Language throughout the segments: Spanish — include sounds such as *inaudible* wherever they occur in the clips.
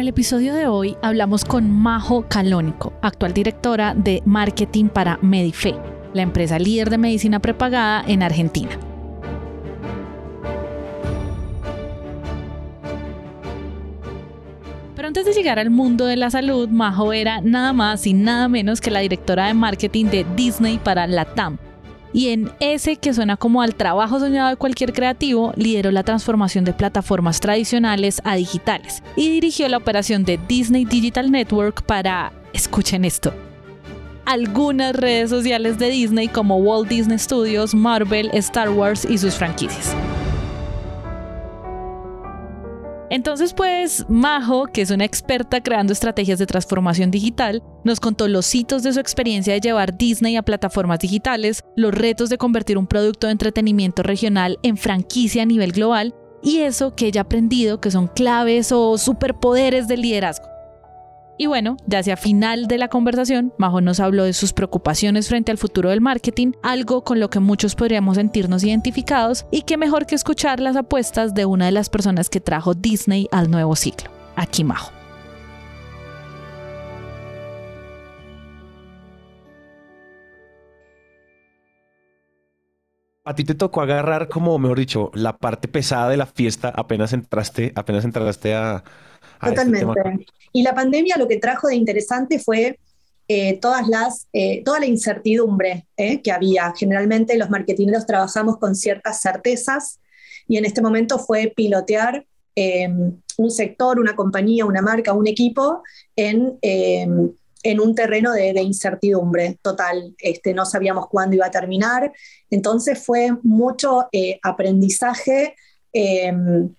Para el episodio de hoy hablamos con Majo Calónico, actual directora de marketing para Medife, la empresa líder de medicina prepagada en Argentina. Pero antes de llegar al mundo de la salud, Majo era nada más y nada menos que la directora de marketing de Disney para Latam, y en ese que suena como al trabajo soñado de cualquier creativo, lideró la transformación de plataformas tradicionales a digitales y dirigió la operación de Disney Digital Network para, escuchen esto, algunas redes sociales de Disney como Walt Disney Studios, Marvel, Star Wars y sus franquicias. Entonces, pues, Majo, que es una experta creando estrategias de transformación digital, nos contó los hitos de su experiencia de llevar Disney a plataformas digitales, los retos de convertir un producto de entretenimiento regional en franquicia a nivel global y eso que ella ha aprendido que son claves o superpoderes del liderazgo. Y bueno, ya hacia final de la conversación, Majo nos habló de sus preocupaciones frente al futuro del marketing, algo con lo que muchos podríamos sentirnos identificados y que mejor que escuchar las apuestas de una de las personas que trajo Disney al nuevo ciclo. Aquí Majo. A ti te tocó agarrar como, mejor dicho, la parte pesada de la fiesta apenas entraste, apenas entraste a, Totalmente. y la pandemia lo que trajo de interesante fue eh, todas las, eh, toda la incertidumbre eh, que había. Generalmente los marketineros trabajamos con ciertas certezas y en este momento fue pilotear em, un sector, una compañía, una marca, un equipo en, em, en un terreno de, de, incertidumbre total. Este, no sabíamos cuándo iba a terminar. Entonces fue mucho aprendizaje em,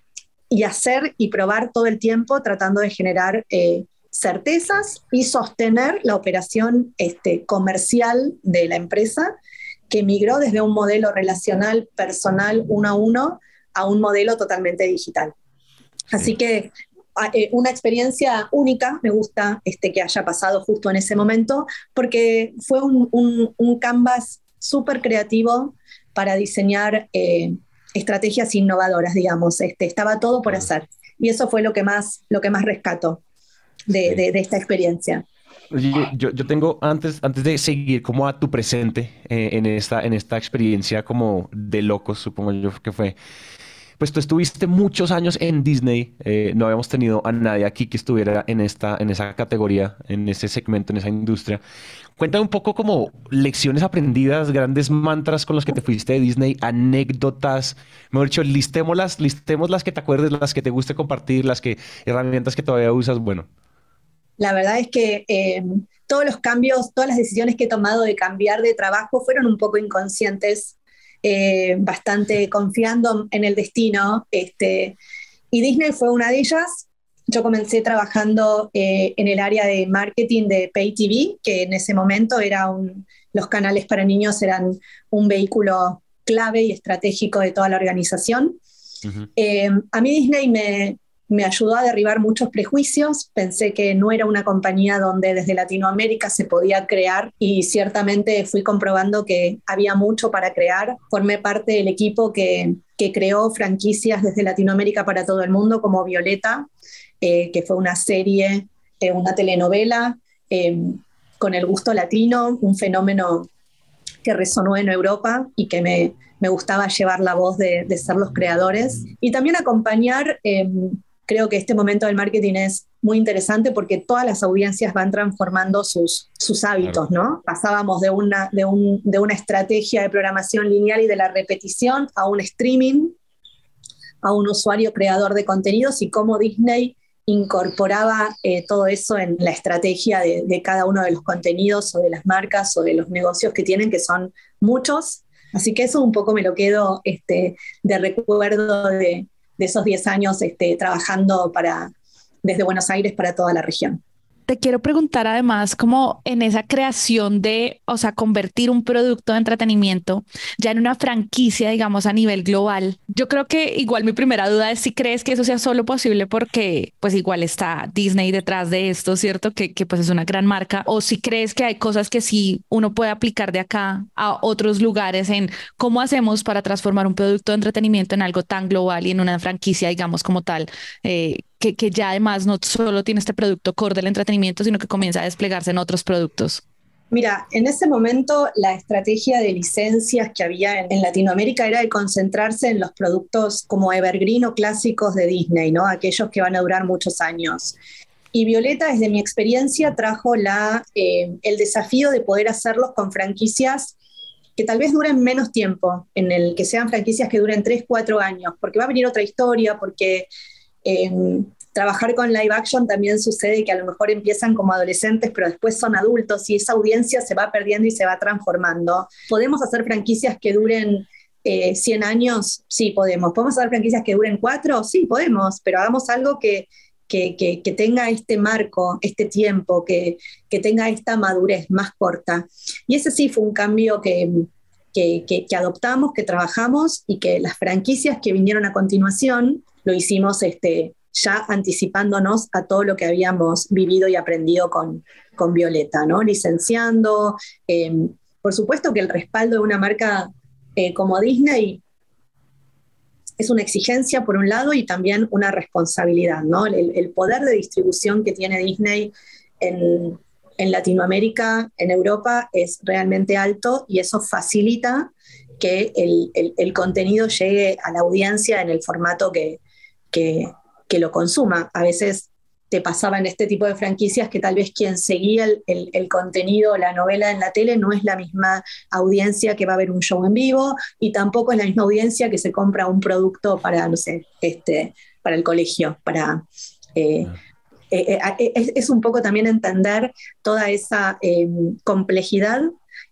y hacer y probar todo el tiempo tratando de generar eh, certezas y sostener la operación este, comercial de la empresa que migró desde un modelo relacional personal uno a uno a un modelo totalmente digital. Así que eh, una experiencia única, me gusta este, que haya pasado justo en ese momento, porque fue un, un, canvas súper creativo para diseñar eh, estrategias innovadoras, digamos. Este, estaba todo por hacer. Y eso fue lo que más, lo que más rescato de, de, esta experiencia. Yo, yo, tengo, antes, antes de seguir como a tu presente eh, en, esta, en esta experiencia como de locos, supongo yo que fue, pues tú estuviste muchos años en Disney, eh, no habíamos tenido a nadie aquí que estuviera en, esta, en esa categoría, en ese segmento, en esa industria. Cuéntame un poco como lecciones aprendidas, grandes mantras con los que te fuiste de Disney, anécdotas, mejor dicho, listémoslas, listemos las que te acuerdes, las que te guste compartir, las que herramientas que todavía usas, bueno. La verdad es que eh, todos los cambios, todas las decisiones que he tomado de cambiar de trabajo fueron un poco inconscientes eh, bastante confiando en el destino. Este, y Disney fue una de ellas. Yo comencé trabajando eh, en el área de marketing de Pay TV, que en ese momento era los canales para niños eran un vehículo clave y estratégico de toda la organización. Eh, a mí Disney me, me ayudó a derribar muchos prejuicios. Pensé que no era una compañía donde desde Latinoamérica se podía crear y ciertamente fui comprobando que había mucho para crear. Formé parte del equipo que, que creó franquicias desde Latinoamérica para todo el mundo, como Violeta, eh, que fue una serie, eh, una telenovela eh, con el gusto latino, un fenómeno que resonó en Europa y que me, me gustaba llevar la voz de, de, ser los creadores. Y también acompañar creo que este momento del marketing es muy interesante porque todas las audiencias van transformando sus, sus hábitos, ¿no? Pasábamos de una, de, un, de una estrategia de programación lineal y de la repetición a un streaming, a un usuario creador de contenidos y cómo Disney incorporaba eh, todo eso en la estrategia de, cada uno de los contenidos o de las marcas o de los negocios que tienen, que son muchos. Así que eso un poco me lo quedo este, de recuerdo de, esos 10 años este, trabajando para, desde Buenos Aires para toda la región te quiero preguntar además como en esa creación de, o sea, convertir un producto de entretenimiento ya en una franquicia, digamos, a nivel global. Yo creo que igual mi primera duda es si crees que eso sea solo posible porque pues igual está Disney detrás de esto, ¿cierto? Que, que pues es una gran marca. O si crees que hay cosas que sí uno puede aplicar de acá a otros lugares en cómo hacemos para transformar un producto de entretenimiento en algo tan global y en una franquicia, digamos, como tal, eh, que, ya además no solo tiene este producto core del entretenimiento, sino que comienza a desplegarse en otros productos? Mira, en ese momento la estrategia de licencias que había en, Latinoamérica era de concentrarse en los productos como evergreen o clásicos de Disney, ¿no? Aquellos que van a durar muchos años. Y Violeta, desde mi experiencia, trajo la, eh, el desafío de poder hacerlos con franquicias que tal vez duren menos tiempo, en el que sean franquicias que duren 3, 4 años, porque va a venir otra historia, porque trabajar con live action también sucede que a lo mejor empiezan como adolescentes, pero después son adultos y esa audiencia se va perdiendo y se va transformando. ¿Podemos hacer franquicias que duren 100 eh, años? Sí, podemos. ¿Podemos hacer franquicias que duren 4? Sí, podemos, pero hagamos algo que, que, tenga este marco, este tiempo, que, que, tenga esta madurez más corta. Y ese sí fue un cambio que, que, adoptamos, que trabajamos y que las franquicias que vinieron a continuación lo hicimos este, ya anticipándonos a todo lo que habíamos vivido y aprendido con, con Violeta, ¿no? Licenciando. Em, por supuesto que el respaldo de una marca eh, como Disney es una exigencia por un lado y también una responsabilidad, ¿no? El, poder de distribución que tiene Disney en, en, Latinoamérica, en Europa, es realmente alto y eso facilita que el, el contenido llegue a la audiencia en el formato que, que, lo consuma. A veces te pasaba en este tipo de franquicias que tal vez quien seguía el, contenido, la novela en la tele, no es la misma audiencia que va a ver un show en vivo y tampoco es la misma audiencia que se compra un producto para, no sé, este, para el colegio, para... Eh, eh, eh, es, un poco también entender toda esa complejidad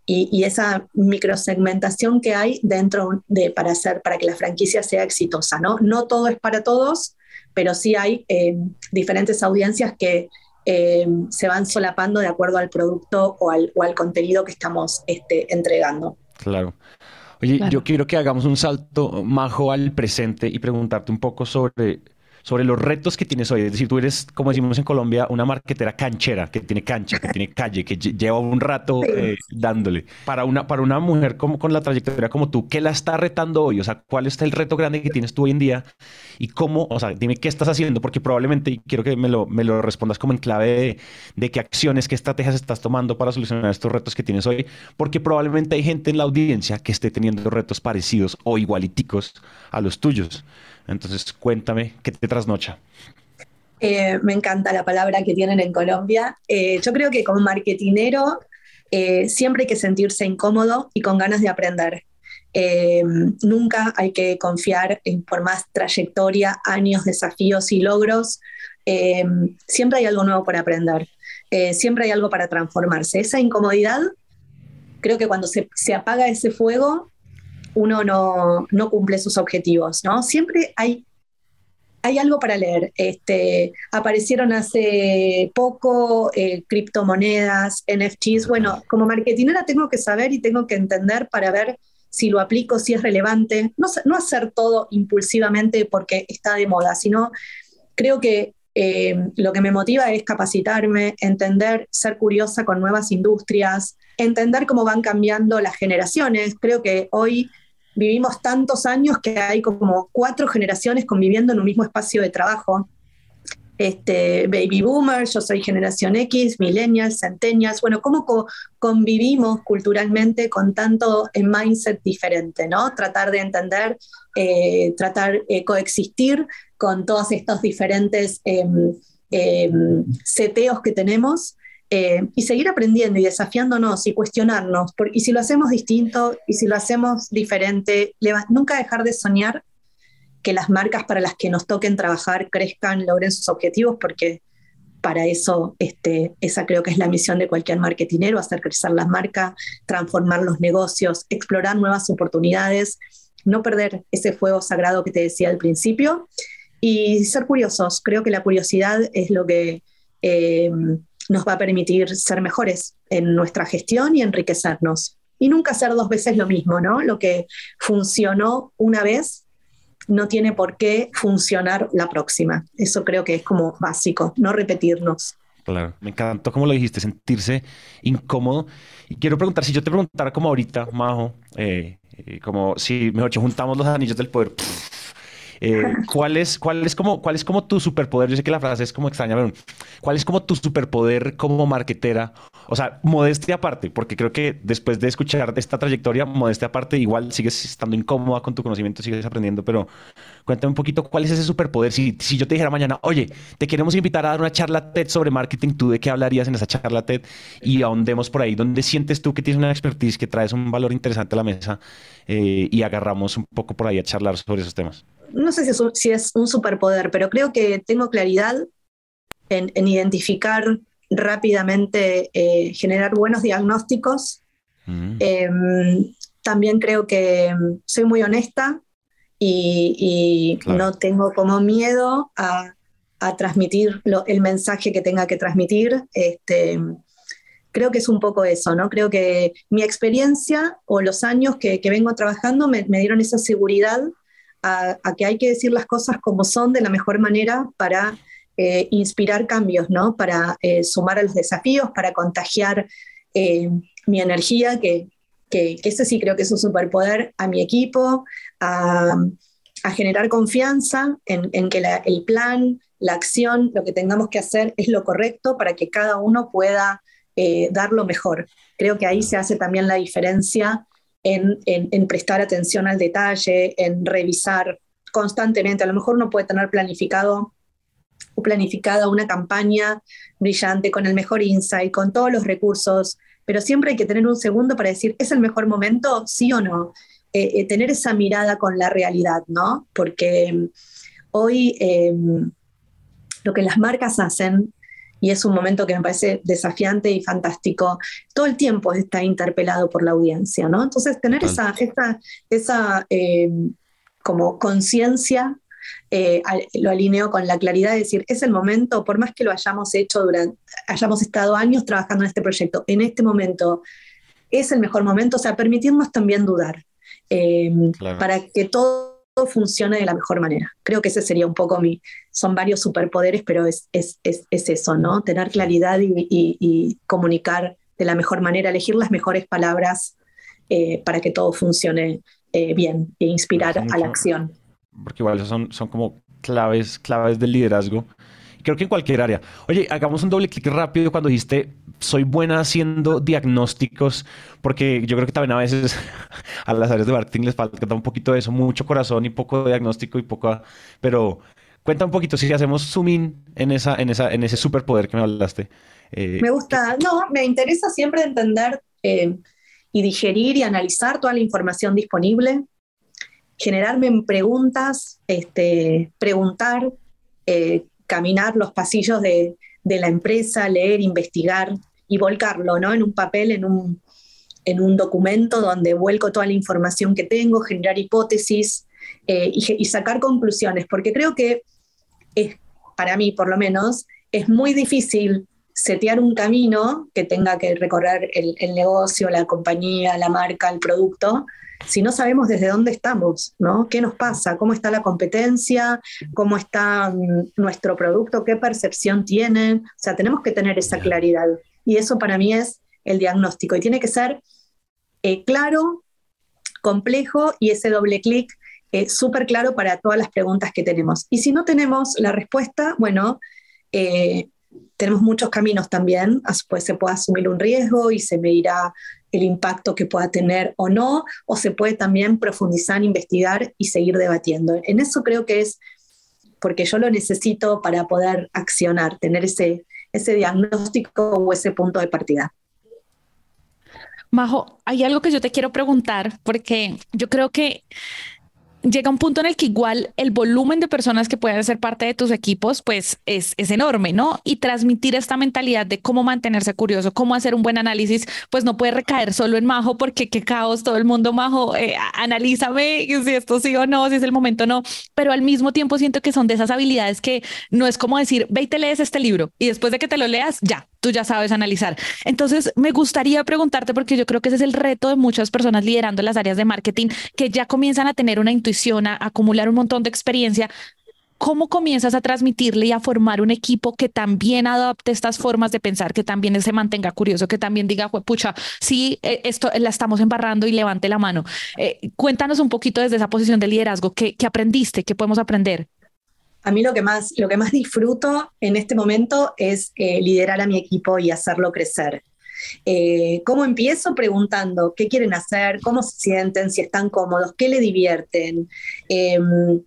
y, esa microsegmentación que hay dentro de para hacer para que la franquicia sea exitosa, ¿no? No todo es para todos, pero sí hay eh, diferentes audiencias que eh, se van solapando de acuerdo al producto o al, o al contenido que estamos este, entregando. Claro. Oye, yo quiero que hagamos un salto, Majo, al presente y preguntarte un poco sobre sobre los retos que tienes hoy. Es decir, tú eres, como decimos en Colombia, una marquetera canchera, que tiene cancha, que tiene calle, que lleva un rato eh, dándole. Para una, para una mujer como, con la trayectoria como tú, ¿qué la está retando hoy? O sea, ¿cuál es el reto grande que tienes tú hoy en día? Y cómo, o sea, dime qué estás haciendo, porque probablemente, y quiero que me lo, me lo respondas como en clave de, de qué acciones, qué estrategias estás tomando para solucionar estos retos que tienes hoy, porque probablemente hay gente en la audiencia que esté teniendo retos parecidos o igualiticos a los tuyos. Entonces, cuéntame, ¿qué te trasnocha? Eh, me encanta la palabra que tienen en Colombia. Eh, yo creo que como marketinero eh, siempre hay que sentirse incómodo y con ganas de aprender. nunca hay que confiar en por más trayectoria, años, desafíos y logros. siempre hay algo nuevo para aprender. siempre hay algo para transformarse. Esa incomodidad, creo que cuando se apaga ese fuego, uno no, cumple sus objetivos, ¿no? Siempre hay, hay algo para leer. Este, aparecieron hace poco eh, criptomonedas, NFTs. Bueno, como marketingera tengo que saber y tengo que entender para ver si lo aplico, si es relevante. No, no hacer todo impulsivamente porque está de moda, sino creo que eh, lo que me motiva es capacitarme, entender, ser curiosa con nuevas industrias, entender cómo van cambiando las generaciones. Creo que hoy vivimos tantos años que hay como cuatro generaciones conviviendo en un mismo espacio de trabajo. Este, baby boomers, yo soy generación X, millennials, centennials, bueno, cómo convivimos culturalmente con tanto en mindset diferente, ¿no? Tratar de entender, eh, tratar de coexistir con todos estos diferentes em, em, seteos que tenemos eh, y seguir aprendiendo y desafiándonos y cuestionarnos. y si lo hacemos distinto y si lo hacemos diferente, nunca dejar de soñar que las marcas para las que nos toquen trabajar crezcan, logren sus objetivos, porque para eso este, esa creo que es la misión de cualquier marketinero, hacer crecer las marcas, transformar los negocios, explorar nuevas oportunidades, no perder ese fuego sagrado que te decía al principio y ser curiosos. Creo que la curiosidad es lo que eh, nos va a permitir ser mejores en nuestra gestión y enriquecernos. Y nunca hacer dos veces lo mismo, ¿no? Lo que funcionó una vez no tiene por qué funcionar la próxima. Eso creo que es como básico, no repetirnos. Claro, me encantó como lo dijiste, sentirse incómodo. Y quiero preguntar, si yo te preguntara como ahorita, Majo, eh, eh, como si, mejor juntamos los anillos del poder, eh, *laughs* ¿cuál, es, cuál, es como, ¿Cuál es como tu superpoder? Yo sé que la frase es como extraña, pero ¿cuál es como tu superpoder como marketera? O sea, modestia aparte, porque creo que después de escuchar esta trayectoria, modestia aparte, igual sigues estando incómoda con tu conocimiento, sigues aprendiendo, pero cuéntame un poquito cuál es ese superpoder. Si, si yo te dijera mañana, oye, te queremos invitar a dar una charla TED sobre marketing, ¿tú de qué hablarías en esa charla TED? Y ahondemos por ahí, ¿dónde sientes tú que tienes una expertise, que traes un valor interesante a la mesa eh, y agarramos un poco por ahí a charlar sobre esos temas? No sé si es, un, superpoder, pero creo que tengo claridad en, identificar rápidamente, eh, generar buenos diagnósticos. Mm. Em, también creo que soy muy honesta y, no tengo como miedo a, transmitir el mensaje que tenga que transmitir. Este, creo que es un poco eso, ¿no? Creo que mi experiencia o los años que, vengo trabajando me, me, dieron esa seguridad a, que hay que decir las cosas como son de la mejor manera para eh, inspirar cambios, ¿no? Para eh, sumar a los desafíos, para contagiar eh, mi energía, que, que, ese sí creo que es un superpoder, a mi equipo, a, generar confianza en, que el plan, la acción, lo que tengamos que hacer es lo correcto para que cada uno pueda dar lo mejor. Creo que ahí se hace también la diferencia en, prestar atención al detalle, en revisar constantemente. A lo mejor uno puede tener planificado planificada una campaña brillante con el mejor insight, con todos los recursos, pero siempre hay que tener un segundo para decir, ¿es el mejor momento? Sí o no. Eh, eh, tener esa mirada con la realidad, ¿no? Porque mm, hoy eh, lo que las marcas hacen y es un momento que me parece desafiante y fantástico. Todo el tiempo está interpelado por la audiencia, ¿no? Entonces, tener esa, esa, esa eh, como conciencia eh, lo alineo con la claridad de decir, es el momento, por más que lo hayamos hecho durante, hayamos estado años trabajando en este proyecto, en este momento es el mejor momento, o sea, permitirnos también dudar, eh, para que todo funcione de la mejor manera. Creo que ese sería un poco mi, son varios superpoderes, pero es, es, es, es eso, ¿no? Tener claridad y, y, comunicar de la mejor manera, elegir las mejores palabras eh, para que todo funcione eh, bien e inspirar a la acción. Porque igual son, son como claves, claves del liderazgo creo que en cualquier área. Oye, hagamos un doble clic rápido cuando dijiste, soy buena haciendo diagnósticos, porque yo creo que también a veces *laughs* a las áreas de marketing les falta un poquito de eso, mucho corazón y poco diagnóstico y poco... Pero cuenta un poquito si hacemos zoom in en, esa, en, esa, en ese superpoder que me hablaste. Eh, me gusta, no, me interesa siempre entender eh, y digerir y analizar toda la información disponible, generarme preguntas, este, preguntar, eh, caminar los pasillos de, la empresa, leer, investigar y volcarlo ¿no? en un papel, en un, en un documento donde vuelco toda la información que tengo, generar hipótesis eh, y, sacar conclusiones, porque creo que es, para mí por lo menos, es muy difícil setear un camino que tenga que recorrer el, el negocio, la compañía, la marca, el producto, si no sabemos desde dónde estamos, ¿no? ¿Qué nos pasa? ¿Cómo está la competencia? ¿Cómo está mm, nuestro producto? ¿Qué percepción tienen? O sea, tenemos que tener esa claridad. Y eso para mí es el diagnóstico. Y tiene que ser eh, claro, complejo y ese doble clic eh, súper claro para todas las preguntas que tenemos. Y si no tenemos la respuesta, bueno, eh, tenemos muchos caminos también, pues se puede asumir un riesgo y se medirá el impacto que pueda tener o no, o se puede también profundizar, investigar y seguir debatiendo. En eso creo que es porque yo lo necesito para poder accionar, tener ese, ese diagnóstico o ese punto de partida. Majo, hay algo que yo te quiero preguntar, porque yo creo que llega un punto en el que igual el volumen de personas que pueden ser parte de tus equipos, pues es, es enorme, ¿no? Y transmitir esta mentalidad de cómo mantenerse curioso, cómo hacer un buen análisis, pues no puede recaer solo en Majo, porque qué caos, todo el mundo Majo, eh, analízame si esto sí o no, si es el momento o no, pero al mismo tiempo siento que son de esas habilidades que no es como decir, ve y te lees este libro y después de que te lo leas, ya, tú ya sabes analizar. Entonces, me gustaría preguntarte, porque yo creo que ese es el reto de muchas personas liderando las áreas de marketing, que ya comienzan a tener una intuición, a acumular un montón de experiencia. ¿Cómo comienzas a transmitirle y a formar un equipo que también adopte estas formas de pensar, que también se mantenga curioso, que también diga, pucha, sí, eh, esto la estamos embarrando y levante la mano? Eh, cuéntanos un poquito desde esa posición de liderazgo, ¿qué, qué aprendiste? ¿Qué podemos aprender? A mí lo que más, lo que más disfruto en este momento es eh, liderar a mi equipo y hacerlo crecer. Eh, ¿Cómo empiezo? Preguntando qué quieren hacer, cómo se sienten, si están cómodos, qué le divierten. Em,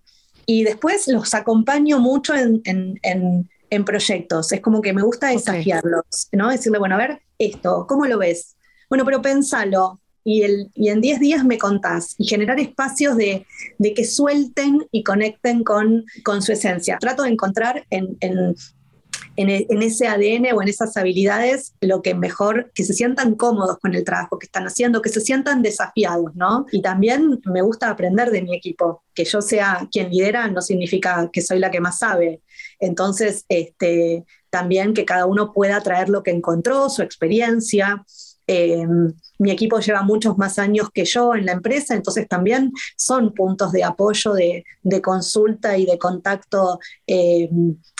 y después los acompaño mucho en, proyectos. Es como que me gusta desafiarlos, ¿no? Decirle, bueno, a ver, esto, ¿cómo lo ves? Bueno, pero pensalo, y, el, y en 10 días me contás y generar espacios de, de que suelten y conecten con, con, su esencia. Trato de encontrar en, en, en, ese ADN o en esas habilidades lo que mejor, que se sientan cómodos con el trabajo que están haciendo, que se sientan desafiados, ¿no? Y también me gusta aprender de mi equipo. Que yo sea quien lidera no significa que soy la que más sabe. Entonces, este, también que cada uno pueda traer lo que encontró, su experiencia. Eh, mi equipo lleva muchos más años que yo en la empresa, entonces también son puntos de apoyo, de, consulta y de contacto eh,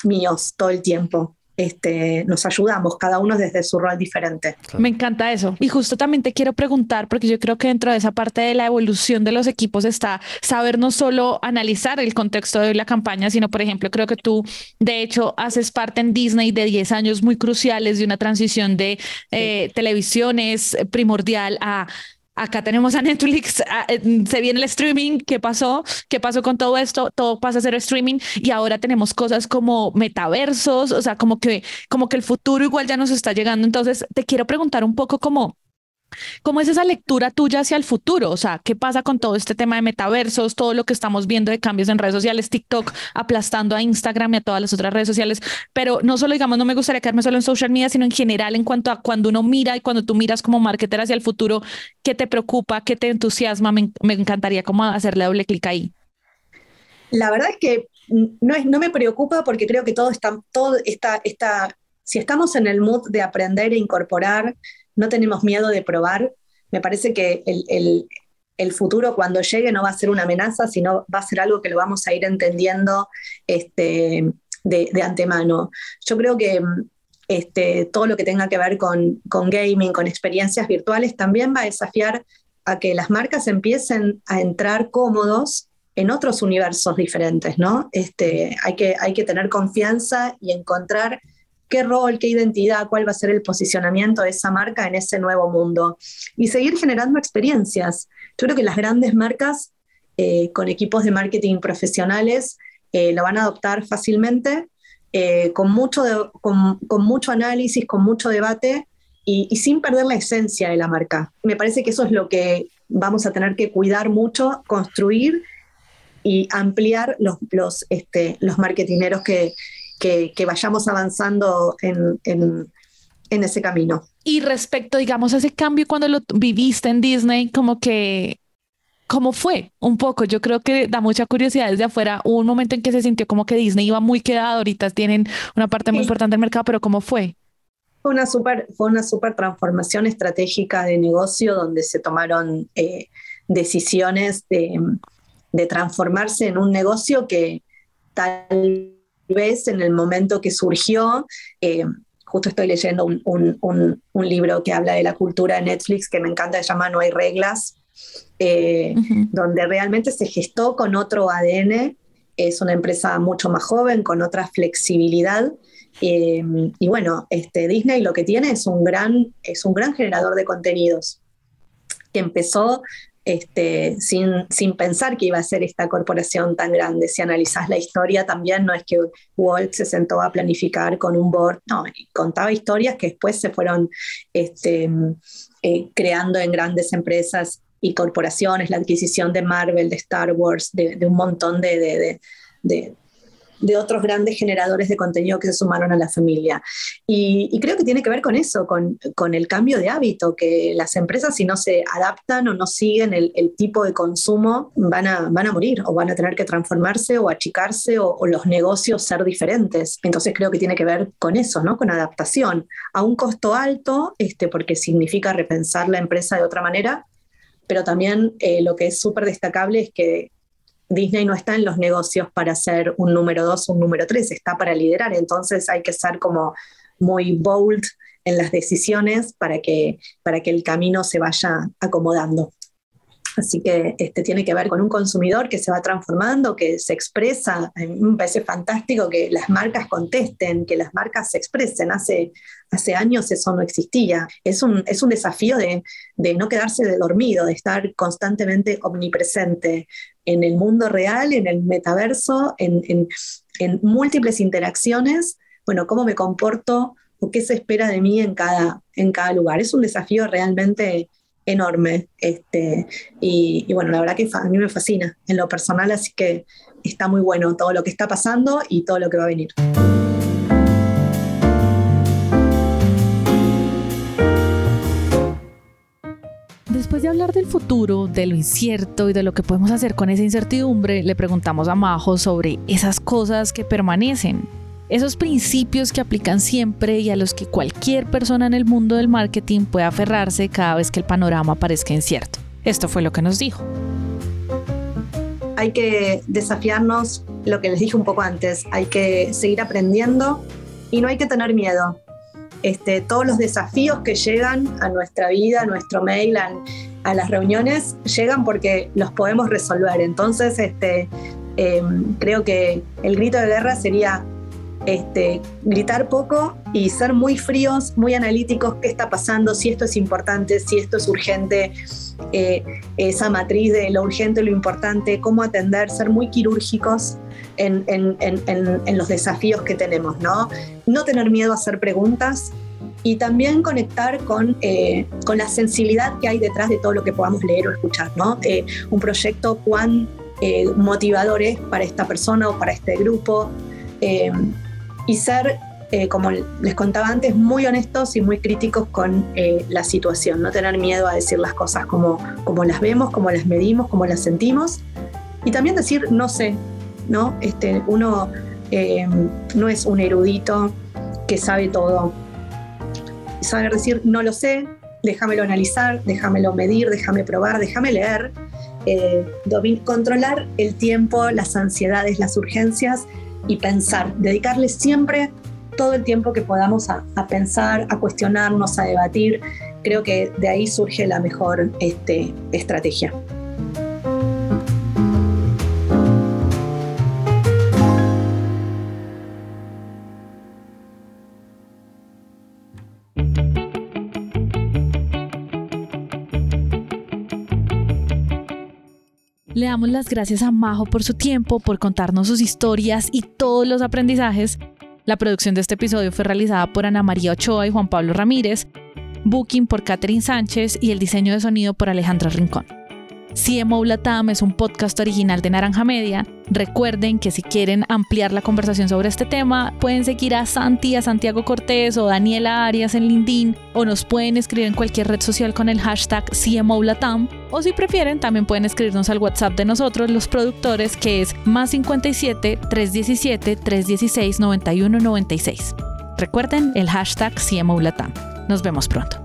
míos todo el tiempo este, nos ayudamos, cada uno desde su rol diferente. Me encanta eso. Y justo también te quiero preguntar, porque yo creo que dentro de esa parte de la evolución de los equipos está saber no solo analizar el contexto de la campaña, sino, por ejemplo, creo que tú, de hecho, haces parte en Disney de 10 años muy cruciales de una transición de eh, televisiones primordial a acá tenemos a Netflix, eh, se viene el streaming, ¿qué pasó? ¿Qué pasó con todo esto? Todo pasa a ser streaming y ahora tenemos cosas como metaversos, o sea, como que, como que el futuro igual ya nos está llegando. Entonces, te quiero preguntar un poco como ¿Cómo es esa lectura tuya hacia el futuro? O sea, ¿qué pasa con todo este tema de metaversos, todo lo que estamos viendo de cambios en redes sociales, TikTok aplastando a Instagram y a todas las otras redes sociales? Pero no solo, digamos, no me gustaría quedarme solo en social media, sino en general en cuanto a cuando uno mira y cuando tú miras como marketer hacia el futuro, ¿qué te preocupa, qué te entusiasma? Me, encantaría como hacerle doble clic ahí. La verdad es que no, es, no me preocupa porque creo que todo está, todo está, está, si estamos en el mood de aprender e incorporar, no tenemos miedo de probar. Me parece que el, futuro cuando llegue no va a ser una amenaza, sino va a ser algo que lo vamos a ir entendiendo este, de, antemano. Yo creo que este, todo lo que tenga que ver con, gaming, con experiencias virtuales, también va a desafiar a que las marcas empiecen a entrar cómodos en otros universos diferentes, ¿no? Este, hay que tener confianza y encontrar qué rol, qué identidad, cuál va a ser el posicionamiento de esa marca en ese nuevo mundo. Y seguir generando experiencias. Yo creo que las grandes marcas eh, con equipos de marketing profesionales eh, lo van a adoptar fácilmente, eh, con, mucho con, mucho análisis, con mucho debate y, sin perder la esencia de la marca. Me parece que eso es lo que vamos a tener que cuidar mucho, construir y ampliar los, los, este, los marketineros que, que, vayamos avanzando en, en, ese camino. Y respecto, digamos, a ese cambio cuando lo viviste en Disney, como que, ¿cómo fue? Un poco, yo creo que da mucha curiosidad desde afuera. Hubo un momento en que se sintió como que Disney iba muy quedado, ahorita tienen una parte muy importante del mercado, pero ¿cómo fue? Fue una super, fue una super transformación estratégica de negocio donde se tomaron eh, decisiones de, de transformarse en un negocio que tal vez en el momento que surgió, eh, justo estoy leyendo un, libro que habla de la cultura de Netflix que me encanta, se llama No hay reglas, eh, donde realmente se gestó con otro ADN, es una empresa mucho más joven, con otra flexibilidad. Eh, y bueno, este, Disney lo que tiene es un, gran, es un gran generador de contenidos que empezó este, sin, sin, pensar que iba a ser esta corporación tan grande. Si analizás la historia también, no es que Walt se sentó a planificar con un board, no, contaba historias que después se fueron este, eh, creando en grandes empresas y corporaciones, la adquisición de Marvel, de Star Wars, de, un montón de, de otros grandes generadores de contenido que se sumaron a la familia. Y, creo que tiene que ver con eso, con, el cambio de hábito, que las empresas si no se adaptan o no siguen el, tipo de consumo, van a, van a morir o van a tener que transformarse o achicarse o, los negocios ser diferentes. Entonces creo que tiene que ver con eso, ¿no? Con adaptación a un costo alto, este, porque significa repensar la empresa de otra manera, pero también eh, lo que es súper destacable es que Disney no está en los negocios para ser un número dos un número tres, está para liderar. Entonces hay que ser como muy bold en las decisiones para que, para que el camino se vaya acomodando. Así que este, tiene que ver con un consumidor que se va transformando, que se expresa. A mí me parece fantástico que las marcas contesten, que las marcas se expresen. Hace, hace años eso no existía. Es un, es un desafío de, de no quedarse dormido, de estar constantemente omnipresente en el mundo real, en el metaverso, en, en, en múltiples interacciones. Bueno, cómo me comporto o qué se espera de mí en cada, en cada lugar. Es un desafío realmente enorme. Este, y, bueno, la verdad que a mí me fascina en lo personal, así que está muy bueno todo lo que está pasando y todo lo que va a venir. Después de hablar del futuro, de lo incierto y de lo que podemos hacer con esa incertidumbre, le preguntamos a Majo sobre esas cosas que permanecen, esos principios que aplican siempre y a los que cualquier persona en el mundo del marketing puede aferrarse cada vez que el panorama parezca incierto. Esto fue lo que nos dijo. Hay que desafiarnos, lo que les dije un poco antes, hay que seguir aprendiendo y no hay que tener miedo. Este, todos los desafíos que llegan a nuestra vida, a nuestro mail, a, las reuniones, llegan porque los podemos resolver. Entonces, este, em, creo que el grito de guerra sería este, gritar poco y ser muy fríos, muy analíticos, qué está pasando, si esto es importante, si esto es urgente, eh, esa matriz de lo urgente, lo importante, cómo atender, ser muy quirúrgicos en, los desafíos que tenemos, ¿no? No tener miedo a hacer preguntas y también conectar con, eh, la sensibilidad que hay detrás de todo lo que podamos leer o escuchar, ¿no? Eh, un proyecto cuán motivador es para esta persona o para este grupo y ser, eh, como les contaba antes, muy honestos y muy críticos con eh, la situación, no tener miedo a decir las cosas como, como las vemos, como las medimos, como las sentimos, y también decir no sé, ¿no? Este, uno eh, no es un erudito que sabe todo. Saber decir no lo sé, déjamelo analizar, déjamelo medir, déjame probar, déjame leer, controlar el tiempo, las ansiedades, las urgencias y pensar, dedicarle siempre todo el tiempo que podamos a, pensar, a cuestionarnos, a debatir. Creo que de ahí surge la mejor este, estrategia. Damos las gracias a Majo por su tiempo, por contarnos sus historias y todos los aprendizajes. La producción de este episodio fue realizada por Ana María Ochoa y Juan Pablo Ramírez, booking por Catherine Sánchez y el diseño de sonido por Alejandra Rincón. CMO Latam es un podcast original de Naranja Media. Recuerden que si quieren ampliar la conversación sobre este tema, pueden seguir a Santi, a Santiago Cortés o Daniela Arias en LinkedIn o nos pueden escribir en cualquier red social con el hashtag CMO Latam o si prefieren también pueden escribirnos al WhatsApp de nosotros los productores que es más 57 317 316 9196. Recuerden el hashtag CMO Latam. Nos vemos pronto.